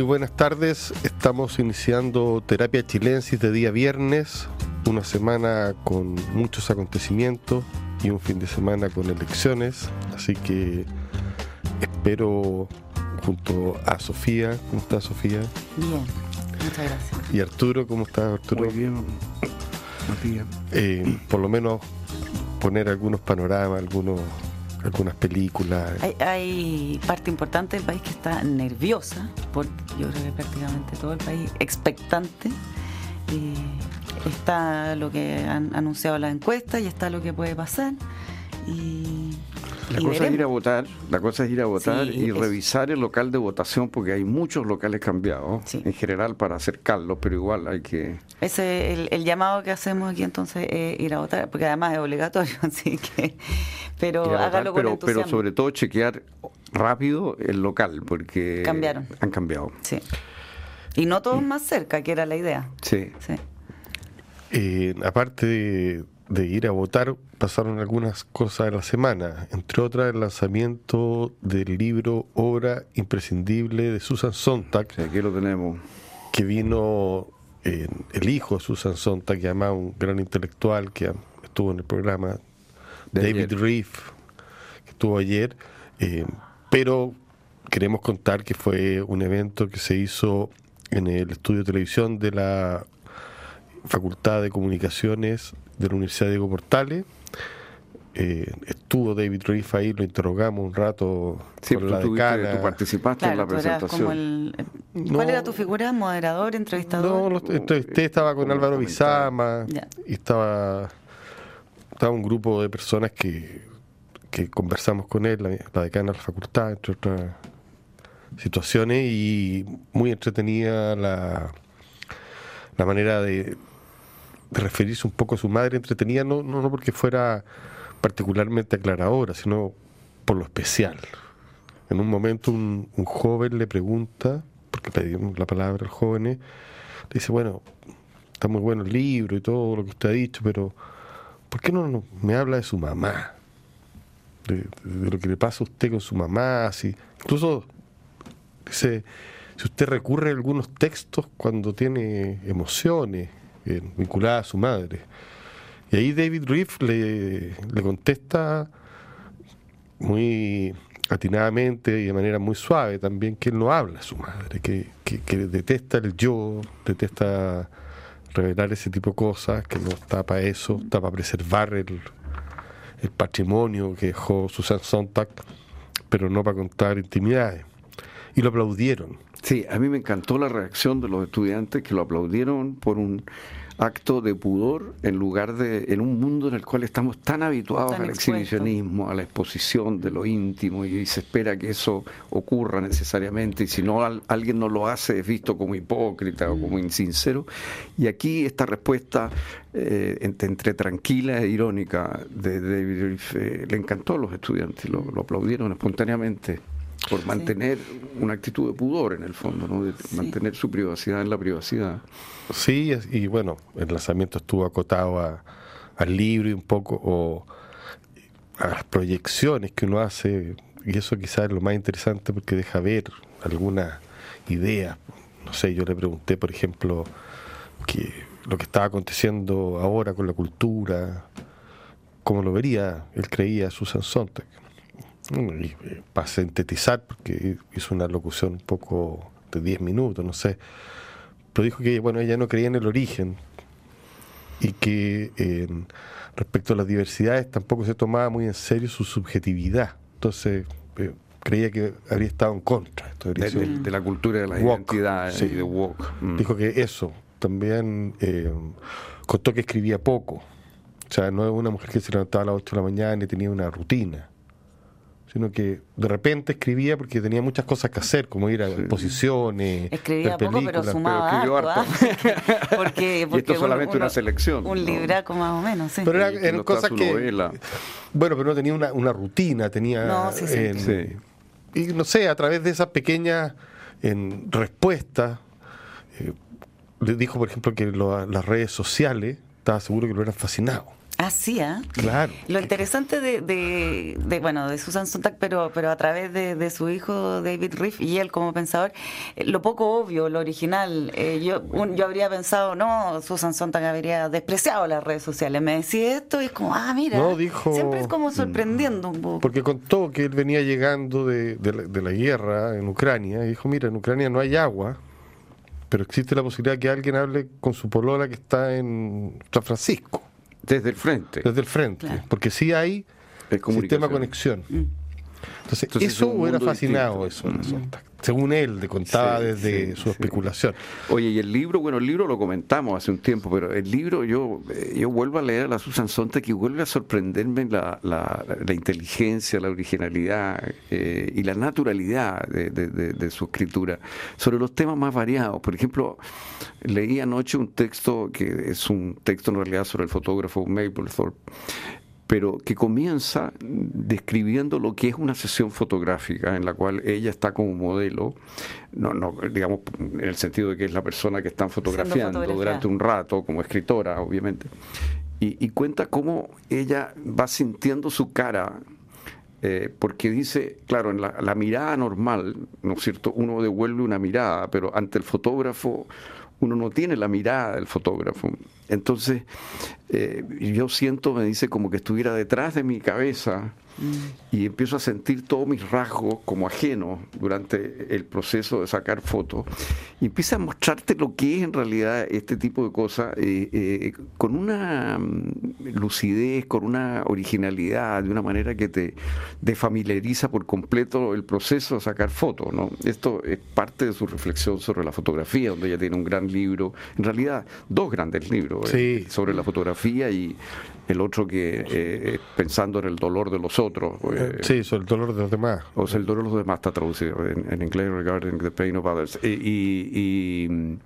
Muy buenas tardes, estamos iniciando Terapia Chilensis de día viernes, una semana con muchos acontecimientos y un fin de semana con elecciones, así que espero junto a Sofía, ¿cómo está Sofía? Bien, muchas gracias. Y Arturo, ¿cómo está Arturo? Muy bien, Matías. Eh, por lo menos poner algunos panoramas, algunos algunas películas. Hay, hay, parte importante del país que está nerviosa, porque yo creo que prácticamente todo el país expectante. Y está lo que han anunciado las encuestas y está lo que puede pasar. Y la cosa es ir a votar, la cosa es ir a votar sí, y es... revisar el local de votación porque hay muchos locales cambiados sí. en general para acercarlos, pero igual hay que... Ese el, el, llamado que hacemos aquí entonces es ir a votar, porque además es obligatorio, así que... Pero votar, hágalo con pero, entusiasmo. pero sobre todo chequear rápido el local porque... Cambiaron. Han cambiado. Sí. Y no todos más cerca, que era la idea. Sí. sí. Eh, aparte de, de ir a votar, pasaron algunas cosas en la semana, entre otras el lanzamiento del libro Obra Imprescindible de Susan Sontag. Sí, aquí lo tenemos. Que vino eh, el hijo de Susan Sontag, que además un gran intelectual que estuvo en el programa, De David. Reef, que estuvo ayer. Eh, pero queremos contar que fue un evento que se hizo en el estudio de televisión de la Facultad de Comunicaciones de la Universidad Diego Portales. Eh, estuvo David Reef ahí, lo interrogamos un rato Sí, con tú, la tuviste- decana. tú participaste en la presentación. como el... No. ¿Cuál era tu figura? ¿Moderador, entrevistador? No, los- entrevisté, estaba con Álvaro. Bizama y estaba, estaba un grupo de personas que, que conversamos con él, la, la decana de la facultad, entre otras situaciones, y muy entretenida la, la manera de, de referirse un poco a su madre, entretenida no, no, no porque fuera particularmente aclaradora, sino por lo especial. En un momento un, un joven le pregunta, porque le dimos la palabra al joven, eh, dice, bueno, está muy bueno el libro y todo lo que usted ha dicho, pero ¿por qué no, me habla de su mamá? De, de lo que le pasa a usted con su mamá, así. Incluso dice, si usted recurre a algunos textos cuando tiene emociones eh, vinculadas a su madre. Y ahí David Reef le, le contesta muy atinadamente y de manera muy suave también que él no habla a su madre, que, que, que detesta el yo, detesta revelar ese tipo de cosas, que no está para eso, está para preservar el, el patrimonio que dejó Susan Sontag, pero no para contar intimidades. Y lo aplaudieron. Sí, a mí me encantó la reacción de los estudiantes que lo aplaudieron por un acto de pudor en lugar de en un mundo en el cual estamos tan habituados Tan al exhibicionismo, a la exposición de lo íntimo y se espera que eso ocurra necesariamente y si no al- alguien no lo hace es visto como hipócrita o como insincero. Y aquí esta respuesta eh, entre, entre tranquila e irónica de David eh, le encantó a los estudiantes, lo, lo aplaudieron espontáneamente por mantener una actitud de pudor en el fondo, ¿no? de Sí. mantener su privacidad en la privacidad. Sí, y bueno, el lanzamiento estuvo acotado a- al libro y un poco o a las proyecciones que uno hace, y eso quizás es lo más interesante porque deja ver algunas ideas. No sé, yo le pregunté, por ejemplo, que lo que estaba aconteciendo ahora con la cultura, cómo lo vería, él creía Susan Sontag. Eh, para sintetizar, porque hizo una locución un poco de 10 minutos, no sé, pero dijo que bueno ella no creía en el origen y que eh, respecto a las diversidades tampoco se tomaba muy en serio su subjetividad entonces eh, creía que habría estado en contra Esto De, de- de la cultura de la Woke, identidad sí. y de woke. Mm. dijo que eso también eh, contó que escribía poco o sea no es una mujer que se levantaba a las 8 de la mañana y tenía una rutina sino que de repente escribía porque tenía muchas cosas que hacer, como ir a exposiciones, Escribía ver poco, pero sumaba escribió harto, harto. ¿ah? porque, porque Y esto es solamente una selección, Un ¿no? libraco más o menos, sí. Pero era- eran no cosas que. novela. Bueno, pero no tenía una, una rutina, tenía. No, sí, sí. en- Sí. Y no sé, a través de esas pequeñas respuestas, eh, le dijo, por ejemplo, que lo- las redes sociales, estaba seguro que lo eran fascinado. Así, ¿ah? Claro. Lo interesante de, de, de, bueno, de Susan Sontag, pero, pero a través de, de su hijo David Riff y él como pensador, eh, lo poco obvio, lo original. Eh, yo, un- yo habría pensado, no, Susan Sontag habría despreciado las redes sociales. Me decía esto y es como, ah, mira. No, dijo- Siempre es como sorprendiendo un poco. Porque contó que él venía llegando de, de la, de la guerra en Ucrania y dijo, mira, en Ucrania no hay agua, pero existe la posibilidad que alguien hable con su polola que está en San Francisco, Desde el frente. desde el frente, Claro. porque sí hay sistema de conexión. Entonces, Entonces, es eso hubiera fascinado distinto. eso, según él, le contaba Sí, desde sí, su sí. especulación. Oye, y el libro, bueno, el libro lo comentamos hace un tiempo, pero el libro yo, eh, yo vuelvo a leer a la Susan Sontag y vuelve a sorprenderme la, la, la inteligencia, la originalidad eh, y la naturalidad de, de- de- de su escritura sobre los temas más variados. Por ejemplo, leí anoche un texto que es un texto en realidad sobre el fotógrafo Mapplethorpe pero que comienza describiendo lo que es una sesión fotográfica en la cual ella está como modelo, no, no, digamos en el sentido de que es la persona que están fotografiando durante un rato, como escritora, obviamente, y, y cuenta cómo ella va sintiendo su cara. eh, porque dice, claro, en la, la mirada normal, ¿no es cierto? Uno devuelve una mirada, pero ante el fotógrafo uno no tiene la mirada del fotógrafo. Entonces, eh, yo siento, me dice, como que estuviera detrás de mi cabeza y empiezo a sentir todos mis rasgos como ajenos durante el proceso de sacar fotos y empieza a mostrarte lo que es en realidad este tipo de cosas eh, eh, con una mm, lucidez, con una originalidad, de una manera que te desfamiliariza por completo el proceso de sacar fotos. ¿no? Esto es parte de su reflexión sobre la fotografía, donde ella tiene un gran libro, en realidad dos grandes libros eh, Sí. sobre la fotografía y el otro que eh, pensando en el dolor de los otros. eh, sí, sobre el dolor de los demás. o sea, el dolor de los demás está traducido en, en inglés, regarding the pain of others. Y, y, y-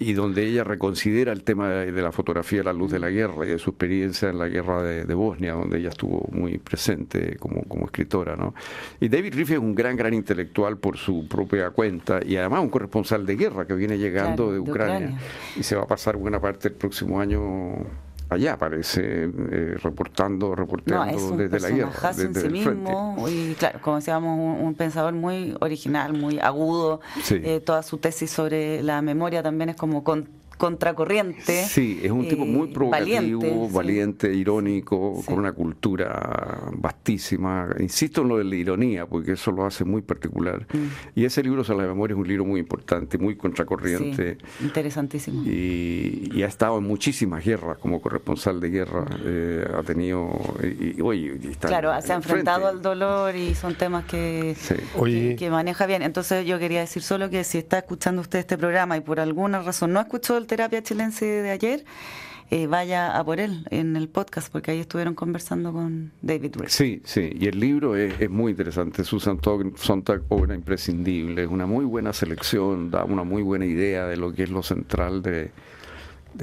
y donde ella reconsidera el tema de, de la fotografía a la luz de la guerra y de su experiencia en la guerra de, de Bosnia, donde ella estuvo muy presente como, como escritora. ¿no? Y David Riff es un gran, gran intelectual por su propia cuenta y además un corresponsal de guerra que viene llegando Claro, de, de Ucrania, Ucrania. y se va a pasar buena parte del próximo año allá, parece, eh, reportando, No, reporteando es un desde la guerra, personajazo en desde sí el frente. mismo y claro, como decíamos, un, un pensador muy original, muy agudo. Sí. Eh, toda su tesis sobre la memoria también es como con- contracorriente. Sí, es un tipo eh, muy provocativo, valiente, valiente, sí. irónico, Sí. con una cultura vastísima. Insisto en lo de la ironía, porque eso lo hace muy particular. Mm. Y ese libro sobre la memoria es un libro muy importante, muy contracorriente. Sí, interesantísimo. Y, y ha estado en muchísimas guerras como corresponsal de guerra. eh, ha tenido. Y, y, oye, y está Claro, en se ha enfrentado frente. al dolor y son temas que, Sí. Oye. que, que maneja bien. Entonces yo quería decir solo que si está escuchando usted este programa y por alguna razón no escuchó el Terapia Chilense de ayer, eh, vaya a por él en el podcast, porque ahí estuvieron conversando con David Rick. Sí, sí, y el libro es, muy interesante. Susan Sontag, obra imprescindible, es una muy buena selección, da una muy buena idea de lo que es lo central de,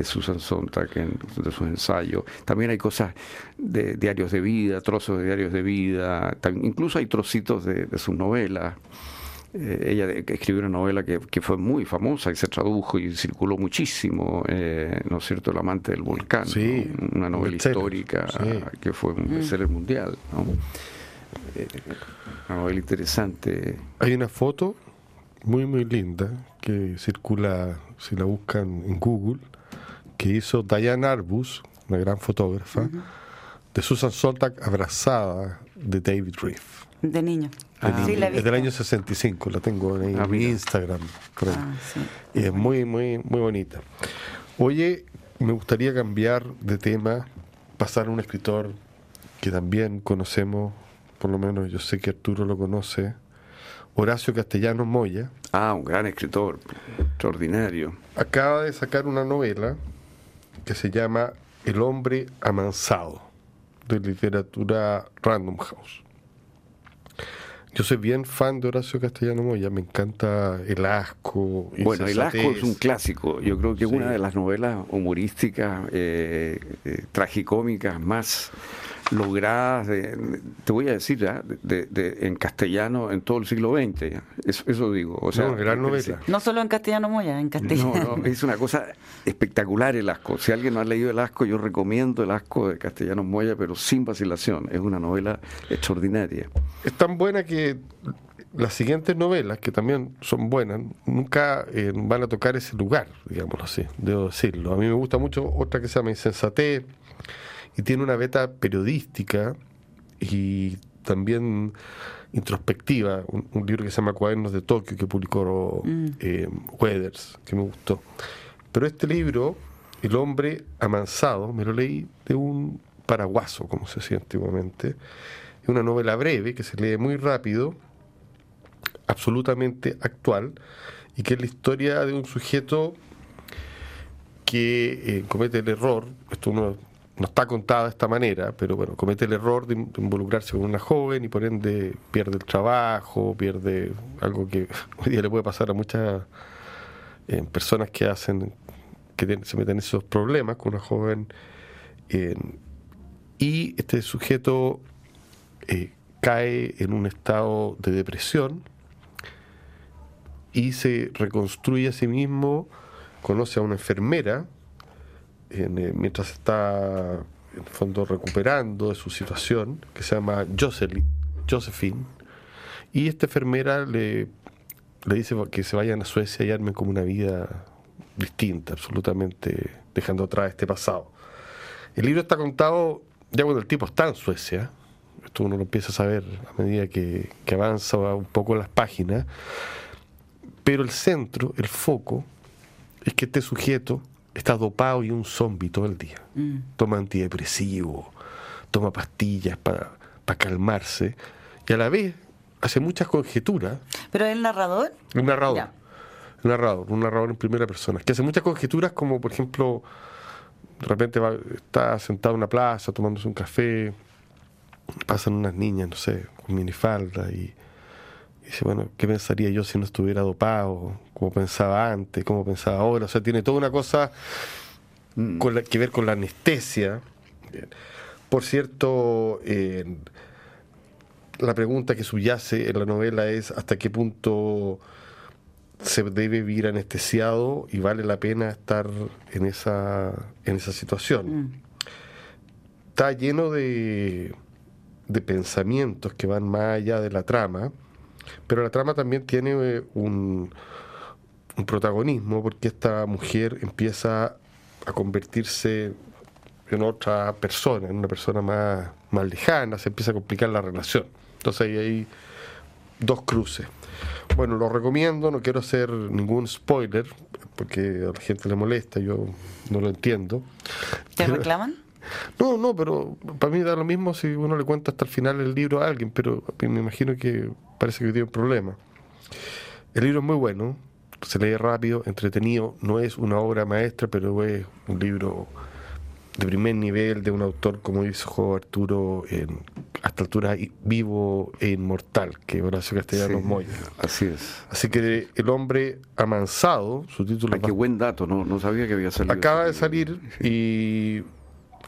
Susan Sontag, en- de sus ensayos. También hay cosas de diarios de vida, trozos de diarios de vida, incluso hay trocitos de, de sus novelas. Eh, ella de- que escribió una novela que, que fue muy famosa y se tradujo y circuló muchísimo, eh, ¿no es cierto? El amante del volcán, Sí, ¿no? una novela histórica sí. que fue un bestseller mundial, ¿no? Eh, una novela interesante. Hay una foto muy, muy linda que circula, si la buscan en Google, que hizo Diane Arbus, una gran fotógrafa, de Susan Sontag abrazada de David Riff. De niño. Ah, sí, la es del año 65, la tengo en Ah, mi. Instagram. ahí. Ah, sí. Y es muy, muy, muy bonita. Oye, me gustaría cambiar de tema, pasar a un escritor que también conocemos, por lo menos yo sé que Arturo lo conoce, Horacio Castellanos Moya. Ah, un gran escritor, extraordinario. Acaba de sacar una novela que se llama El hombre amansado, de literatura Random House. Yo soy bien fan de Horacio Castellano Moya, me encanta El Asco. Bueno, El Asco es un clásico. Yo creo que es Sí. una de las novelas humorísticas, eh, eh, tragicómicas más logradas, de, te voy a decir, ¿ah? de, de, en castellano en todo el siglo XX. Eso, eso, digo. O sea, no, gran novela. No solo en castellano moya, en castellano. No, no, es una cosa espectacular el asco. Si alguien no ha leído el asco, yo recomiendo el asco de castellano moya, pero sin vacilación. Es una novela extraordinaria. Es tan buena que las siguientes novelas, que también son buenas, nunca eh, van a tocar ese lugar, digámoslo así, debo decirlo. A mí me gusta mucho otra que se llama Insensatez y tiene una beta periodística y también introspectiva, un, un libro que se llama Cuadernos de Tokio que publicó mm. eh, Weathers, que me gustó. Pero este libro, El hombre amansado, me lo leí de un paraguaso, como se decía antiguamente. Es una novela breve que se lee muy rápido absolutamente actual y que es la historia de un sujeto que eh, comete el error, esto no, no, está contado de esta manera, pero bueno, comete el error de, involucrarse con una joven y por ende pierde el trabajo, pierde algo que hoy día le puede pasar a muchas eh, personas que hacen, que se meten en esos problemas con una joven. y este sujeto eh, cae en un estado de depresión y se reconstruye a sí mismo, conoce a una enfermera, eh, mientras está en fondo recuperando de su situación, que se llama Josephine, y esta enfermera le, le dice que se vayan a Suecia y armen como una vida distinta, absolutamente dejando atrás este pasado. El libro está contado ya cuando el tipo está en Suecia, esto uno lo empieza a saber a medida que, que avanza un poco las páginas, pero el centro, el foco, es que este sujeto está dopado y un zombie todo el día. Mm. Toma antidepresivo, toma pastillas para calmarse y a la vez hace muchas conjeturas. ¿Pero es el narrador? Un narrador. Un narrador, un narrador en primera persona. Que hace muchas conjeturas como, por ejemplo, de repente está sentado en una plaza tomándose un café, pasan unas niñas, no sé, con minifalda y dice, bueno, ¿qué pensaría yo si no estuviera dopado? ¿Cómo pensaba antes? ¿Cómo pensaba ahora? O sea, tiene toda una cosa mm. con la, que ver con la anestesia. Por cierto, la pregunta que subyace en la novela es hasta qué punto se debe vivir anestesiado y vale la pena estar en esa, en esa situación. Mm. Está lleno de, de pensamientos que van más allá de la trama pero la trama también tiene eh, un, protagonismo porque esta mujer empieza a convertirse en otra persona, en una persona más, más lejana, se empieza a complicar la relación. Entonces ahí hay dos cruces. Bueno, lo recomiendo, no quiero hacer ningún spoiler, porque a la gente le molesta, yo no lo entiendo. ¿Te reclaman? No, no, pero para mí da lo mismo si uno le cuenta hasta el final el libro a alguien, pero me imagino que parece que tiene un problema. El libro es muy bueno, se lee rápido, entretenido, no es una obra maestra, pero es un libro de primer nivel de un autor como dijo Arturo en hasta altura vivo e inmortal que Horacio Castellanos sí, Moya. así es. Así que el hombre amansado su título Ay, qué buen dato no no sabía que había salido acaba de salir y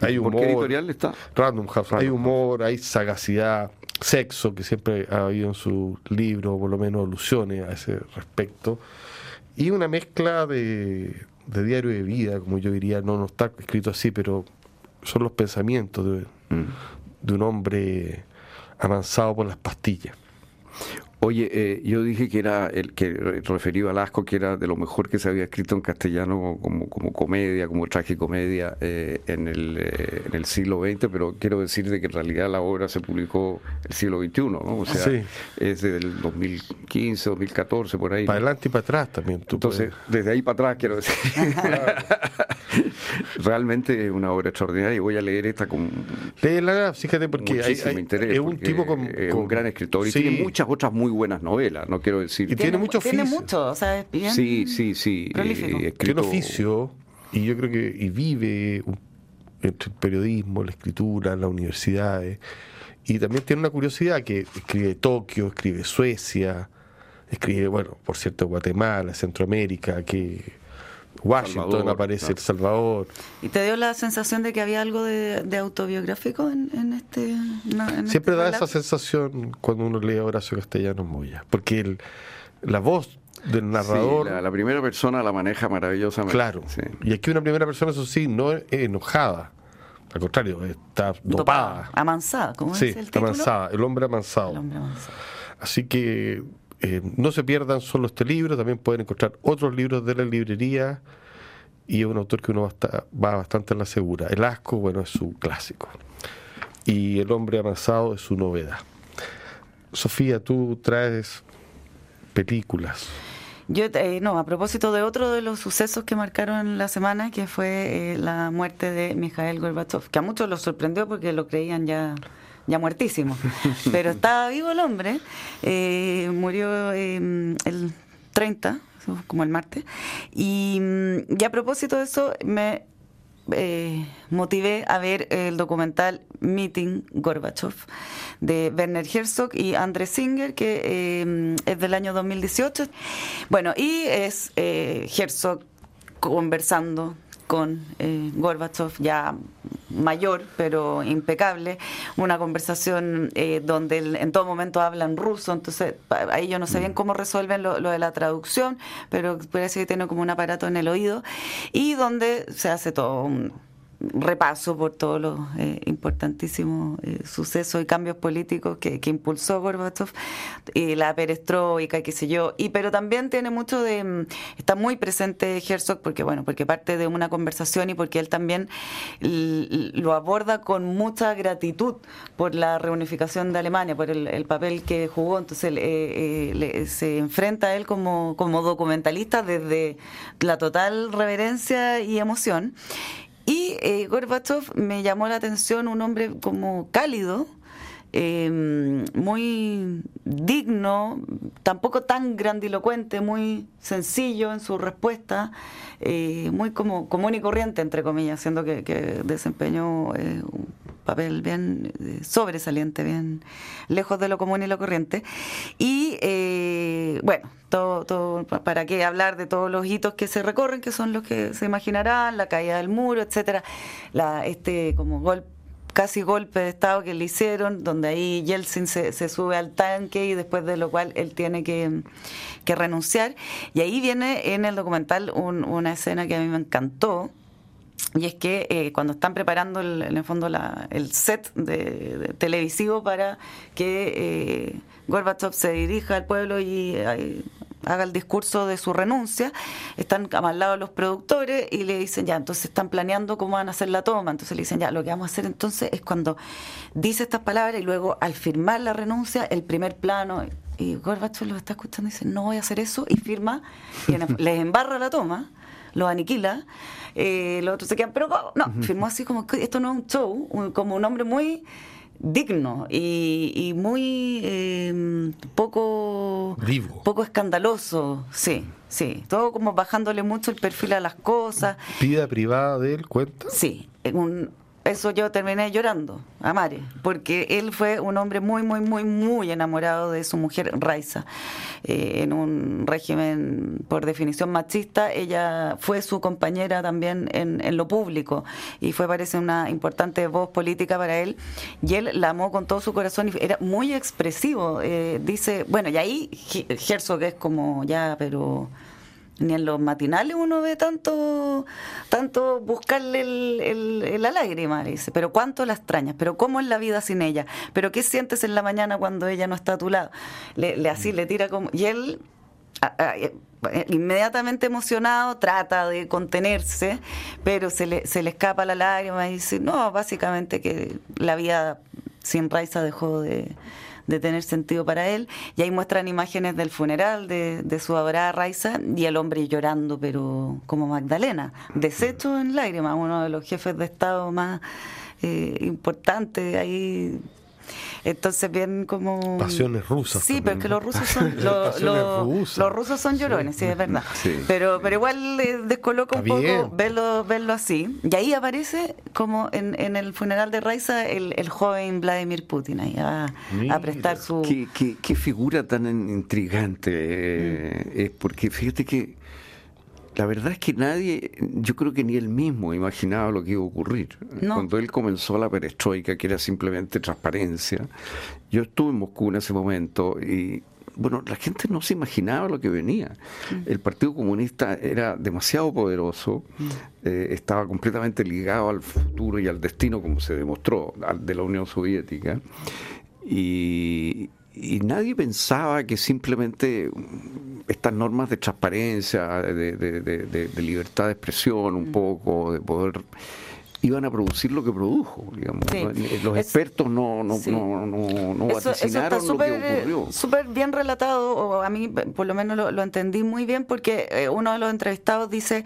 hay humor. ¿Por qué editorial está? Random House. Hay humor, hay sagacidad, sexo, que siempre ha habido en su libro, por lo menos alusiones a ese respecto. Y una mezcla de, diario de vida, como yo diría, no, no está escrito así, pero son los pensamientos de, mm. de un hombre avanzado por las pastillas. Oye, eh, yo dije que era el que referido al asco, que era de lo mejor que se había escrito en castellano como, como comedia, como tragicomedia eh, en, el, eh, en el siglo XX, pero quiero decir de que en realidad la obra se publicó el siglo XXI, ¿no? O sea, es del 2015, 2014, por ahí. Para adelante y para atrás también. Entonces, desde ahí para atrás, quiero decir. Realmente es una obra extraordinaria y voy a leer esta con. Léela, fíjate, porque hay, interés, es un tipo con, un gran escritor y tiene muchas otras muy buenas novelas, no quiero decir. Y tiene, mucho oficio. Tiene mucho, o sea, es bien. Sí, sí, sí. Eh, tiene oficio y yo creo que y vive entre el periodismo, la escritura, las universidades. Y también tiene una curiosidad que escribe Tokio, escribe Suecia, escribe, bueno, por cierto, Guatemala, Centroamérica, que Washington Salvador, aparece, claro. El Salvador. ¿Y te dio la sensación de que había algo de, de autobiográfico en, en este no, en Siempre este da relato? esa sensación cuando uno lee a Horacio Castellanos Moya, porque el- la voz del narrador, Sí, la, la primera persona la maneja maravillosamente. claro, Sí. y aquí una primera persona, eso sí, no es enojada, al contrario, está dopada. Amansada, ¿cómo Sí, es el título? amansada, el hombre amansado. El hombre amansado. Así que eh, no se pierdan solo este libro, también pueden encontrar otros libros de la librería y es un autor que uno va, a va bastante en la segura. El asco, bueno, es su clásico. Y El hombre amasado es su novedad. Sofía, tú traes películas. Yo, eh, no, a propósito de otro de los sucesos que marcaron la semana, que fue eh, la muerte de Mikhail Gorbachev, que a muchos los sorprendió porque lo creían ya, ya muertísimo. Pero estaba vivo el hombre, eh, murió eh, el 30, eso como el martes, y, mm, y a propósito de eso me eh, motivé a ver el documental Meeting Gorbachev de Werner Herzog y André Singer, que eh, es del año 2018. Bueno, y es eh, Herzog conversando con eh, Gorbachev ya mayor pero impecable. Una conversación eh, donde en todo momento hablan ruso entonces ahí yo no sé bien cómo resuelven lo, lo de la traducción pero parece que tiene como un aparato en el oído y donde se hace todo un repaso por todos los eh, importantísimos eh, sucesos y cambios políticos que, impulsó Gorbachev y la perestroika, qué sé yo, y pero también tiene mucho de mm, está muy presente Herzog porque bueno, porque parte de una conversación y porque él también lo aborda con mucha gratitud por la reunificación de Alemania, por el, el papel que jugó, entonces eh, se enfrenta a él como, como documentalista desde la total reverencia y emoción. Y eh, Gorbachev me llamó la atención un hombre como cálido, eh, muy digno, tampoco tan grandilocuente, muy sencillo en su respuesta, eh, muy como común y corriente, entre comillas, siendo que, desempeñó eh, papel bien eh, sobresaliente, bien lejos de lo común y lo corriente. Y eh, bueno, todo, todo, pa- para qué hablar de todos los hitos que se recorren, que son los que se imaginarán, la caída del muro, etcétera, la, este como golpe casi golpe de Estado que le hicieron, donde ahí Yeltsin se, se sube al tanque y después de lo cual él tiene que, que renunciar. Y ahí viene en el documental un- una escena que a mí me encantó, y es que eh, cuando están preparando el- en el fondo la- el set de, de televisivo para que eh, Gorbachev se dirija al pueblo y eh, haga el discurso de su renuncia, están al lado los productores y le dicen ya, entonces están planeando cómo van a hacer la toma, entonces le dicen ya, lo que vamos a hacer entonces es cuando dice estas palabras y luego al firmar la renuncia, el primer plano, y Gorbachev lo está escuchando y dice, no voy a hacer eso, y firma, y les embarra la toma, lo aniquila, eh, los otros se quedan, pero ¿cómo? no, firmó así como que esto no es un show, como un hombre muy digno y, y muy eh, poco Vivo. poco escandaloso, sí, sí, todo como bajándole mucho el perfil a las cosas, Vida privada de él, cuenta. sí, en un- eso yo terminé llorando a Mare, porque él fue un hombre muy, muy, muy, muy enamorado de su mujer Raiza. Eh, en un régimen por definición machista, ella fue su compañera también en, lo público y fue, parece, una importante voz política para él. Y él la amó con todo su corazón y era muy expresivo. Eh, dice, bueno, y ahí He- Herzog es como ya, pero ni en los matinales uno ve tanto tanto buscarle el, la lágrima, le dice. Pero cuánto la extrañas, pero cómo es la vida sin ella, pero qué sientes en la mañana cuando ella no está a tu lado. Le, le así le tira como. Y él. eh, inmediatamente emocionado trata de contenerse pero se le, se le escapa la lágrima y dice no básicamente que la vida sin Raiza dejó de, de tener sentido para él. Y ahí muestran imágenes del funeral de, de su adorada Raiza y el hombre llorando, pero como Magdalena, deshecho en lágrimas, uno de los jefes de Estado más eh, importantes ahí. Entonces bien como Pasiones rusas Sí, también, pero es que los rusos son lo- rusas. los rusos son llorones, sí, es verdad. Sí. Pero pero igual eh, descoloca un bien. poco verlo verlo así. Y ahí aparece como en, en el funeral de Raiza el, el joven Vladimir Putin ahí a, a prestar su Qué, qué- qué figura tan intrigante eh, es, porque fíjate que la verdad es que nadie, yo creo que ni él mismo imaginaba lo que iba a ocurrir. Cuando él comenzó la perestroika, que era simplemente transparencia, yo estuve en Moscú en ese momento y bueno, la gente no se imaginaba lo que venía. Mm. El Partido Comunista era demasiado poderoso, mm. eh, estaba completamente ligado al futuro y al destino, como se demostró, de la Unión Soviética. Y, y nadie pensaba que simplemente estas normas de transparencia, de, libertad de expresión un mm. poco, de poder iban a producir lo que produjo, digamos. Los expertos no, no, no, no, no vaticinaron lo que ocurrió. Súper bien relatado, o a mí por lo menos lo, entendí muy bien, porque eh, uno de los entrevistados dice,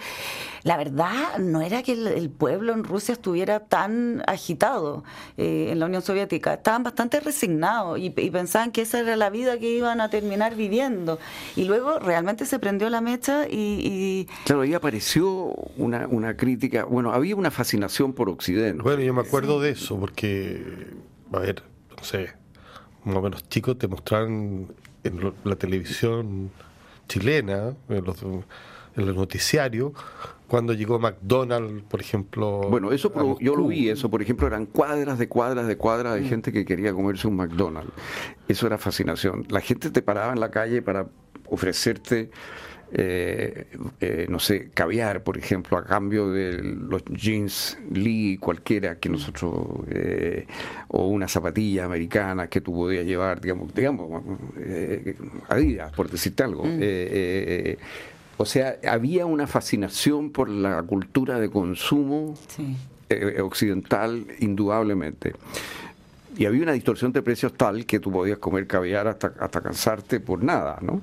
la verdad no era que el, pueblo en Rusia estuviera tan agitado eh, en la Unión Soviética, estaban bastante resignados y, pensaban que esa era la vida que iban a terminar viviendo. Y luego realmente se prendió la mecha y... Claro, ahí apareció una, una crítica, bueno, había una fascinación por Occidente. Bueno, yo me acuerdo de eso, porque, a ver, no sé, más o menos chicos te mostraron en la televisión chilena, en los, en noticiarios, cuando llegó McDonald's, por ejemplo. Bueno, eso yo lo vi, eso, por ejemplo, eran cuadras de cuadras de cuadras de mm. gente que quería comerse un McDonald's. Eso era fascinación. La gente te paraba en la calle para ofrecerte eh, eh, no sé, caviar, por ejemplo, a cambio de los jeans Lee cualquiera que nosotros, eh, o una zapatilla americana que tú podías llevar, digamos, digamos eh, Adidas, por decirte algo. Mm. o sea, había una fascinación por la cultura de consumo occidental, indudablemente y había una distorsión de precios tal que tú podías comer caviar hasta, hasta cansarte por nada, ¿no?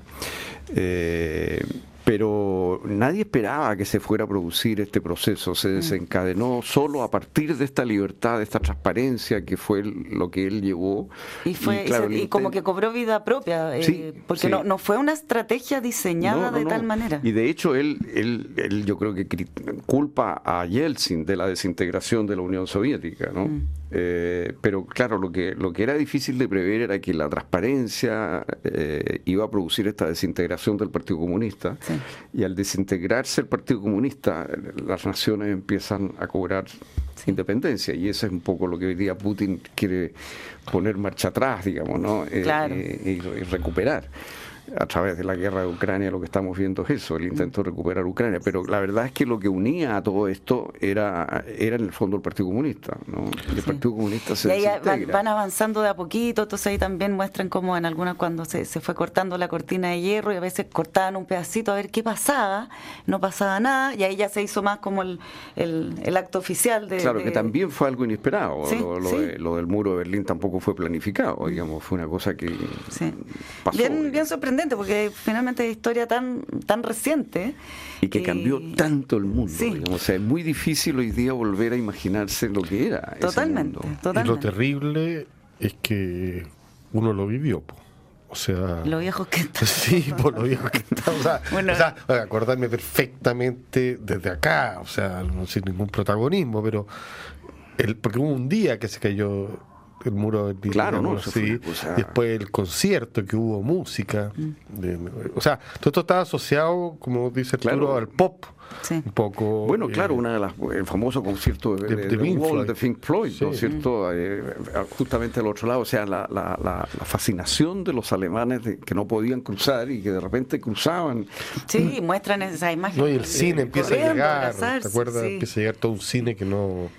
Eh, pero nadie esperaba que se fuera a producir este proceso. Se mm. desencadenó solo a partir de esta libertad, de esta transparencia que fue lo que él llevó. Y, fue, y, como que cobró vida propia, eh, porque No, no fue una estrategia diseñada de tal manera. Y de hecho él, él, él, yo creo que culpa a Yeltsin de la desintegración de la Unión Soviética, ¿no? Mm. Eh, pero claro, lo que, lo que era difícil de prever era que la transparencia eh, iba a producir esta desintegración del Partido Comunista. Y al desintegrarse el Partido Comunista las naciones empiezan a cobrar independencia. Y eso es un poco lo que hoy día Putin quiere poner marcha atrás, digamos, ¿no? Eh, y recuperar a través de la guerra de Ucrania lo que estamos viendo es eso, el intento de recuperar Ucrania. Pero la verdad es que lo que unía a todo esto era, era en el fondo el Partido Comunista. ¿no? el Partido Comunista se y ahí van, avanzando de a poquito, entonces ahí también muestran cómo en algunas cuando se, se fue cortando la cortina de hierro y a veces cortaban un pedacito a ver qué pasaba, no pasaba nada y ahí ya se hizo más como el, el, acto oficial de... Claro, que también fue algo inesperado. lo, del muro de Berlín tampoco fue planificado, digamos, fue una cosa que pasó. Bien, bien sorprendente porque finalmente es historia tan, tan reciente. Y que cambió tanto el mundo. O sea, es muy difícil hoy día volver a imaginarse lo que era. Totalmente, Y lo terrible es que uno lo vivió. O sea. Lo viejo que está. Sí, por lo viejo que está. O sea, o sea, acordarme perfectamente desde acá, o sea, sin ningún protagonismo, pero. El, porque hubo un día que se cayó el muro Claro, ¿no? Sí. Después el concierto que hubo música. o sea, todo esto está asociado, como dice claro. al pop. Un poco. Bueno, eh, claro, una de las, el famoso concierto de, de, de, Pink, Floyd. ¿no es cierto? Eh, justamente al otro lado, o sea, la, la, la, fascinación de los alemanes de, que no podían cruzar y que de repente cruzaban. Sí, muestran esa imagen. y el cine empieza a llegar, ¿te acuerdas? Empieza a llegar todo un cine que no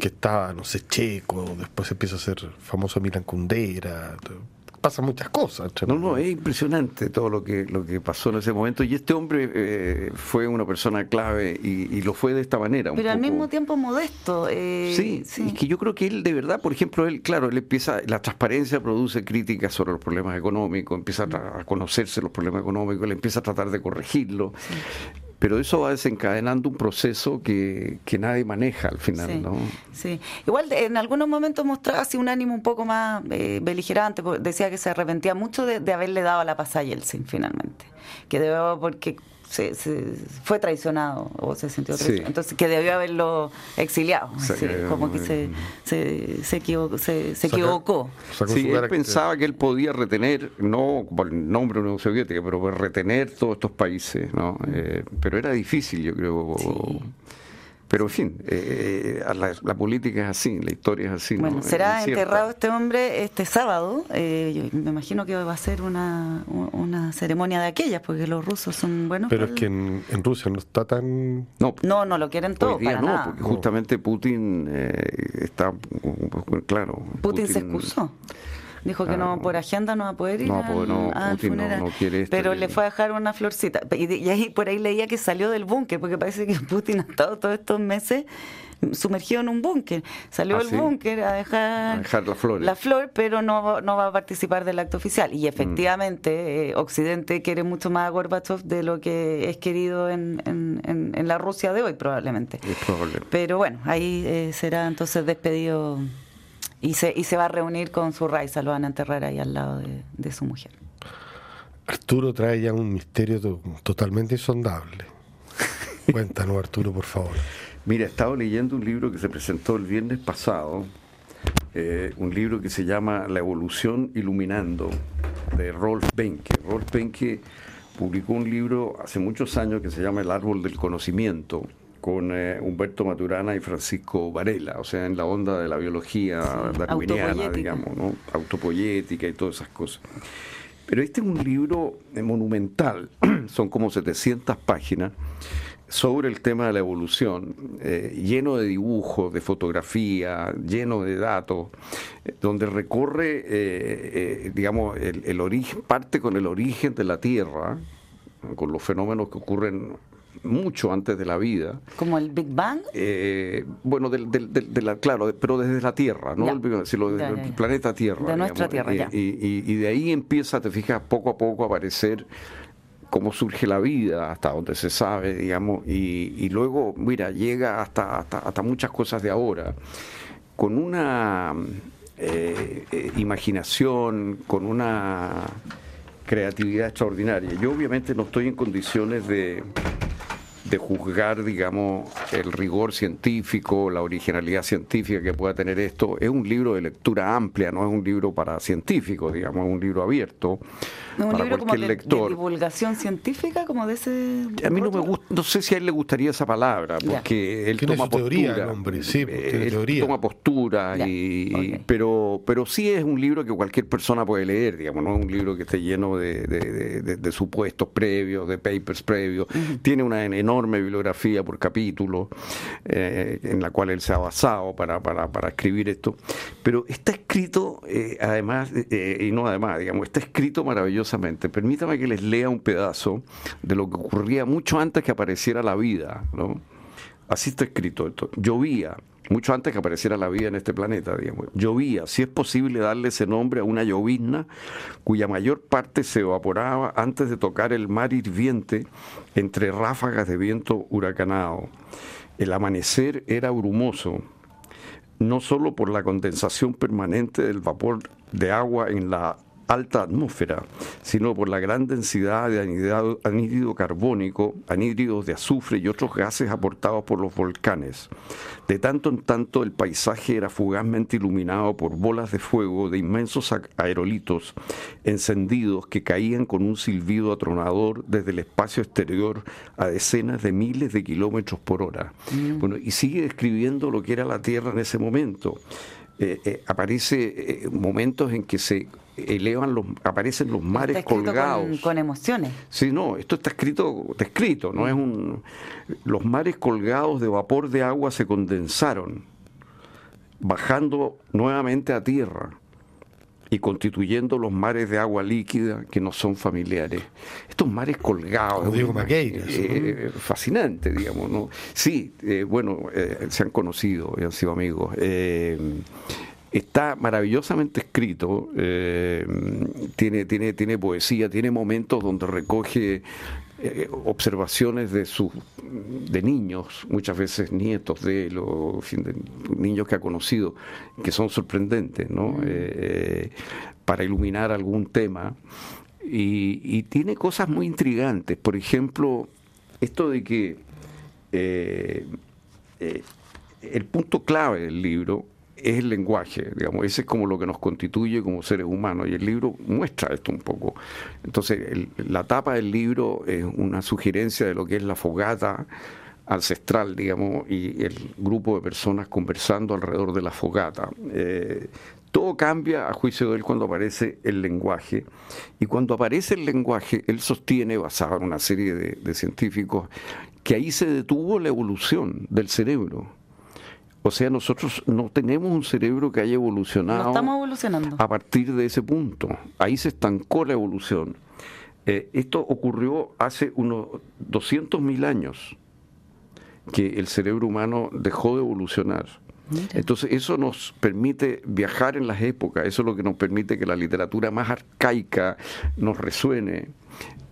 que estaba, no sé, checo, después empieza a ser famoso Milan Kundera, pasan muchas cosas. No, no, es impresionante todo lo que lo que pasó en ese momento y este hombre eh, fue una persona clave y, lo fue de esta manera. Pero al mismo tiempo modesto. Eh, sí, es que yo creo que él de verdad, por ejemplo, él, claro, él empieza, la transparencia produce críticas sobre los problemas económicos, empieza a, conocerse los problemas económicos, él empieza a tratar de corregirlo pero eso va desencadenando un proceso que, que nadie maneja al final, ¿no? Sí, igual en algunos momentos mostraba así un ánimo un poco más eh, beligerante, decía que se arrepentía mucho de, haberle dado la a Yeltsin finalmente, que debo, porque se, fue traicionado o se sintió traicionado. Entonces, que debió haberlo exiliado. como que se, se, se equivocó. Se, equivocó. Sí, él pensaba que él podía retener, no por el nombre de la Unión Soviética, pero retener todos estos países. ¿no? Eh, pero era difícil, yo creo. Pero en fin, eh, eh, la, política es así, la historia es así. Bueno, será enterrado este hombre este sábado. Eh, me imagino que va a ser una, una ceremonia de aquellas, porque los rusos son buenos. Pero es que en, Rusia no está tan. No, no, no lo quieren todo. para no, porque justamente Putin está. Claro. Putin, se excusó. Dijo que no, por agenda no va a poder ir no, al, funeral. pero le fue a dejar una florcita. Y, ahí por ahí leía que salió del búnker, porque parece que Putin ha estado todos estos meses sumergido en un búnker. Salió ¿Ah, del búnker a dejar, la, flor, pero no, no va a participar del acto oficial. Y efectivamente, eh, Occidente quiere mucho más a Gorbachev de lo que es querido en, en, en, la Rusia de hoy, probablemente. Pero bueno, ahí eh, será entonces despedido y se, y se va a reunir con su raíz, lo van a enterrar ahí al lado de, su mujer. Arturo trae ya un misterio totalmente insondable. Cuéntanos, Arturo, por favor. Mira, he estado leyendo un libro que se presentó el viernes pasado, eh, un libro que se llama La evolución iluminando, de Rolf Benke. Rolf Benke publicó un libro hace muchos años que se llama El árbol del conocimiento, con eh, Humberto Maturana y Francisco Varela, o sea, en la onda de la biología darwiniana, digamos, ¿no? autopoyética y todas esas cosas. Pero este es un libro eh, monumental, son como 700 páginas, sobre el tema de la evolución, eh, lleno de dibujos, de fotografía, lleno de datos, donde recorre, digamos, el, el origen, parte con el origen de la Tierra, con los fenómenos que ocurren mucho antes de la vida. ¿Como el Big Bang? Eh, bueno, del, de la, claro, pero desde la Tierra, ¿no? El, del planeta Tierra. De nuestra Tierra, y, Y, de ahí empieza, te fijas, poco a poco a aparecer cómo surge la vida, hasta donde se sabe, digamos, y, luego, mira, llega hasta, hasta, muchas cosas de ahora, con una eh, eh, imaginación, con una creatividad extraordinaria. Yo obviamente no estoy en condiciones de, de juzgar, digamos, el rigor científico, la originalidad científica que pueda tener esto. Es un libro de lectura amplia, no es un libro para científicos, digamos, es un libro abierto un libro como de, divulgación científica, como de ese. A mí no me gusta, no sé si a él le gustaría esa palabra, porque él toma postura. hombre, sí, él toma postura, y, pero, pero sí es un libro que cualquier persona puede leer, digamos, no es un libro que esté lleno de, supuestos previos, de papers previos. Tiene una enorme bibliografía por capítulo eh, en la cual él se ha basado para, para, para escribir esto. Pero está escrito, eh, además, eh, y no además, digamos, está escrito Permítame que les lea un pedazo de lo que ocurría mucho antes que apareciera la vida. Así está escrito esto. Llovía, mucho antes que apareciera la vida en este planeta, digamos. Llovía, si es posible darle ese nombre a una llovizna cuya mayor parte se evaporaba antes de tocar el mar hirviente entre ráfagas de viento huracanado. El amanecer era brumoso, no solo por la condensación permanente del vapor de agua en la alta atmósfera, sino por la gran densidad de anhídrido carbónico, anhídridos de azufre y otros gases aportados por los volcanes. De tanto en tanto el paisaje era fugazmente iluminado por bolas de fuego de inmensos aerolitos encendidos que caían con un silbido atronador desde el espacio exterior a decenas de miles de kilómetros por hora. Mm. Bueno, y sigue describiendo lo que era la Tierra en ese momento. Eh, eh, aparece eh, momentos en que se elevan los, aparecen los mares colgados. Con, emociones. Sí, no, esto está escrito, está escrito, no es un. Los mares colgados de vapor de agua se condensaron, bajando nuevamente a tierra y constituyendo los mares de agua líquida que no son familiares. Estos mares colgados. Diego Magueiras. Eh, fascinante, digamos. ¿no? Sí, eh, bueno, eh, se han conocido y han sido amigos. Está maravillosamente escrito, tiene, tiene, tiene poesía, tiene momentos donde recoge eh, observaciones de sus de niños, muchas veces nietos de los niños que ha conocido, que son sorprendentes, ¿no? Mm. Eh, para iluminar algún tema. Y, tiene cosas muy intrigantes. Por ejemplo, esto de que eh, eh, el punto clave del libro es el lenguaje, digamos, ese es como lo que nos constituye como seres humanos y el libro muestra esto un poco. Entonces, la tapa del libro es una sugerencia de lo que es la fogata ancestral, digamos, y el grupo de personas conversando alrededor de la fogata. Eh, todo cambia a juicio de él cuando aparece el lenguaje. Y cuando aparece el lenguaje, él sostiene, basado en una serie de científicos, que ahí se detuvo la evolución del cerebro o sea, nosotros no tenemos un cerebro que haya evolucionado estamos evolucionando. a partir de ese punto. Ahí se estancó la evolución. Eh, esto ocurrió hace unos 200.000 años que el cerebro humano dejó de evolucionar. Entonces eso nos permite viajar en las épocas, eso es lo que nos permite que la literatura más arcaica nos resuene,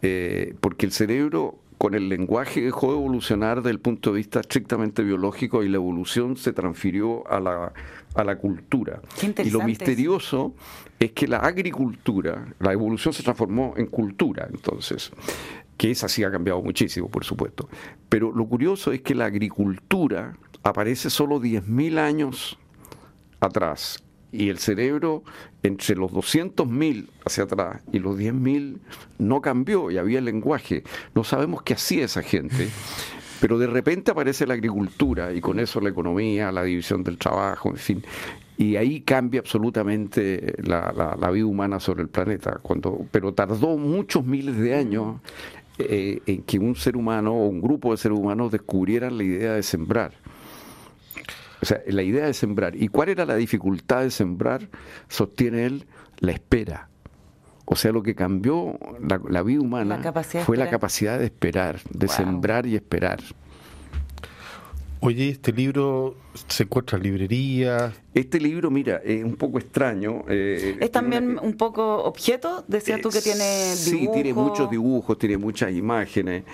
eh, porque el cerebro con el lenguaje dejó de evolucionar desde el punto de vista estrictamente biológico y la evolución se transfirió a la, a la cultura. Y lo misterioso es que la agricultura, la evolución se transformó en cultura, entonces, que esa sí ha cambiado muchísimo, por supuesto. Pero lo curioso es que la agricultura aparece solo 10.000 años atrás y el cerebro entre los 200.000 hacia atrás y los 10.000 no cambió y había lenguaje. No sabemos qué hacía esa gente, pero de repente aparece la agricultura y con eso la economía, la división del trabajo, en fin. Y ahí cambia absolutamente la, vida humana sobre el planeta. Cuando, pero tardó muchos miles de años eh, en que un ser humano o un grupo de seres humanos descubrieran la idea de sembrar. O sea, la idea de sembrar. ¿Y cuál era la dificultad de sembrar? Sostiene él la espera. O sea, lo que cambió la, vida humana fue la capacidad de esperar, de sembrar y esperar. Oye, este libro se encuentra en librería. Este libro, mira, es un poco extraño. Eh, es también un poco objeto, decías tú que tiene dibujos. Sí, tiene muchos dibujos, tiene muchas imágenes.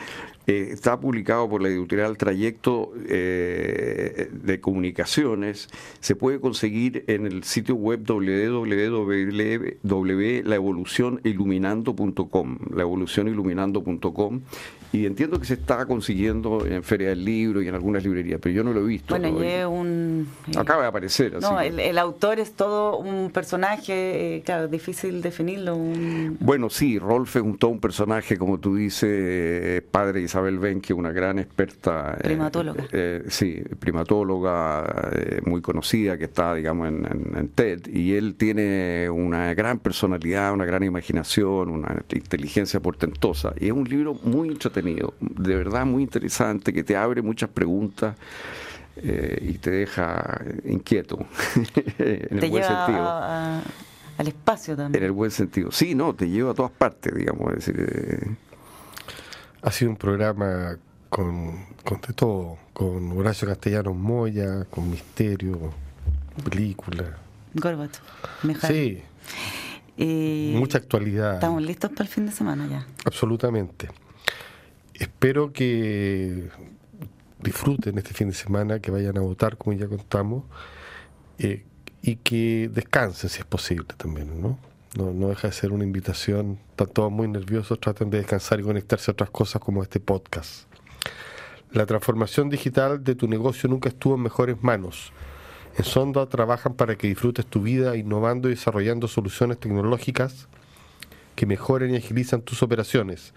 Eh, está publicado por la editorial Trayecto eh, de Comunicaciones. Se puede conseguir en el sitio web www.laevolucioniluminando.com, laevolucioniluminando.com. Y entiendo que se está consiguiendo en Feria del Libro y en algunas librerías, pero yo no lo he visto. Bueno, un... Eh, Acaba de aparecer. No, el, autor es todo un personaje, claro, difícil definirlo. Bueno, sí, Rolf es un, todo un personaje, como tú dices, padre y Isabel Benke, una gran experta. Eh, primatóloga. Eh, sí, primatóloga eh, muy conocida que está, digamos, en, TED. Y él tiene una gran personalidad, una gran imaginación, una inteligencia portentosa. Y es un libro muy entretenido, de verdad muy interesante, que te abre muchas preguntas. y te deja inquieto en el buen sentido. al espacio también. En el buen sentido. Sí, no, te lleva a todas partes, digamos. Es decir, ha sido un programa con, con de todo, con Horacio Castellanos Moya, con misterio, película. Gorbato, Sí. Eh, Mucha actualidad. Estamos listos para el fin de semana ya. Absolutamente. Espero que disfruten este fin de semana, que vayan a votar, como ya contamos, eh, y que descansen si es posible también, ¿no? No, no deja de ser una invitación. Están todos muy nerviosos, traten de descansar y conectarse a otras cosas como este podcast. La transformación digital de tu negocio nunca estuvo en mejores manos. En Sonda trabajan para que disfrutes tu vida innovando y desarrollando soluciones tecnológicas que mejoren y agilizan tus operaciones.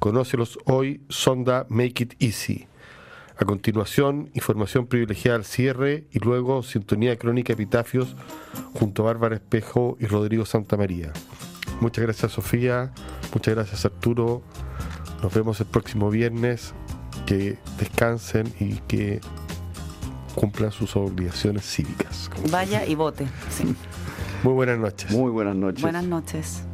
Conócelos hoy, Sonda Make It Easy. A continuación, información privilegiada al cierre y luego sintonía crónica epitafios junto a Bárbara Espejo y Rodrigo Santa María. Muchas gracias Sofía, muchas gracias Arturo. Nos vemos el próximo viernes. Que descansen y que cumplan sus obligaciones cívicas. Vaya y vote. Muy buenas noches. Muy buenas noches. Buenas noches.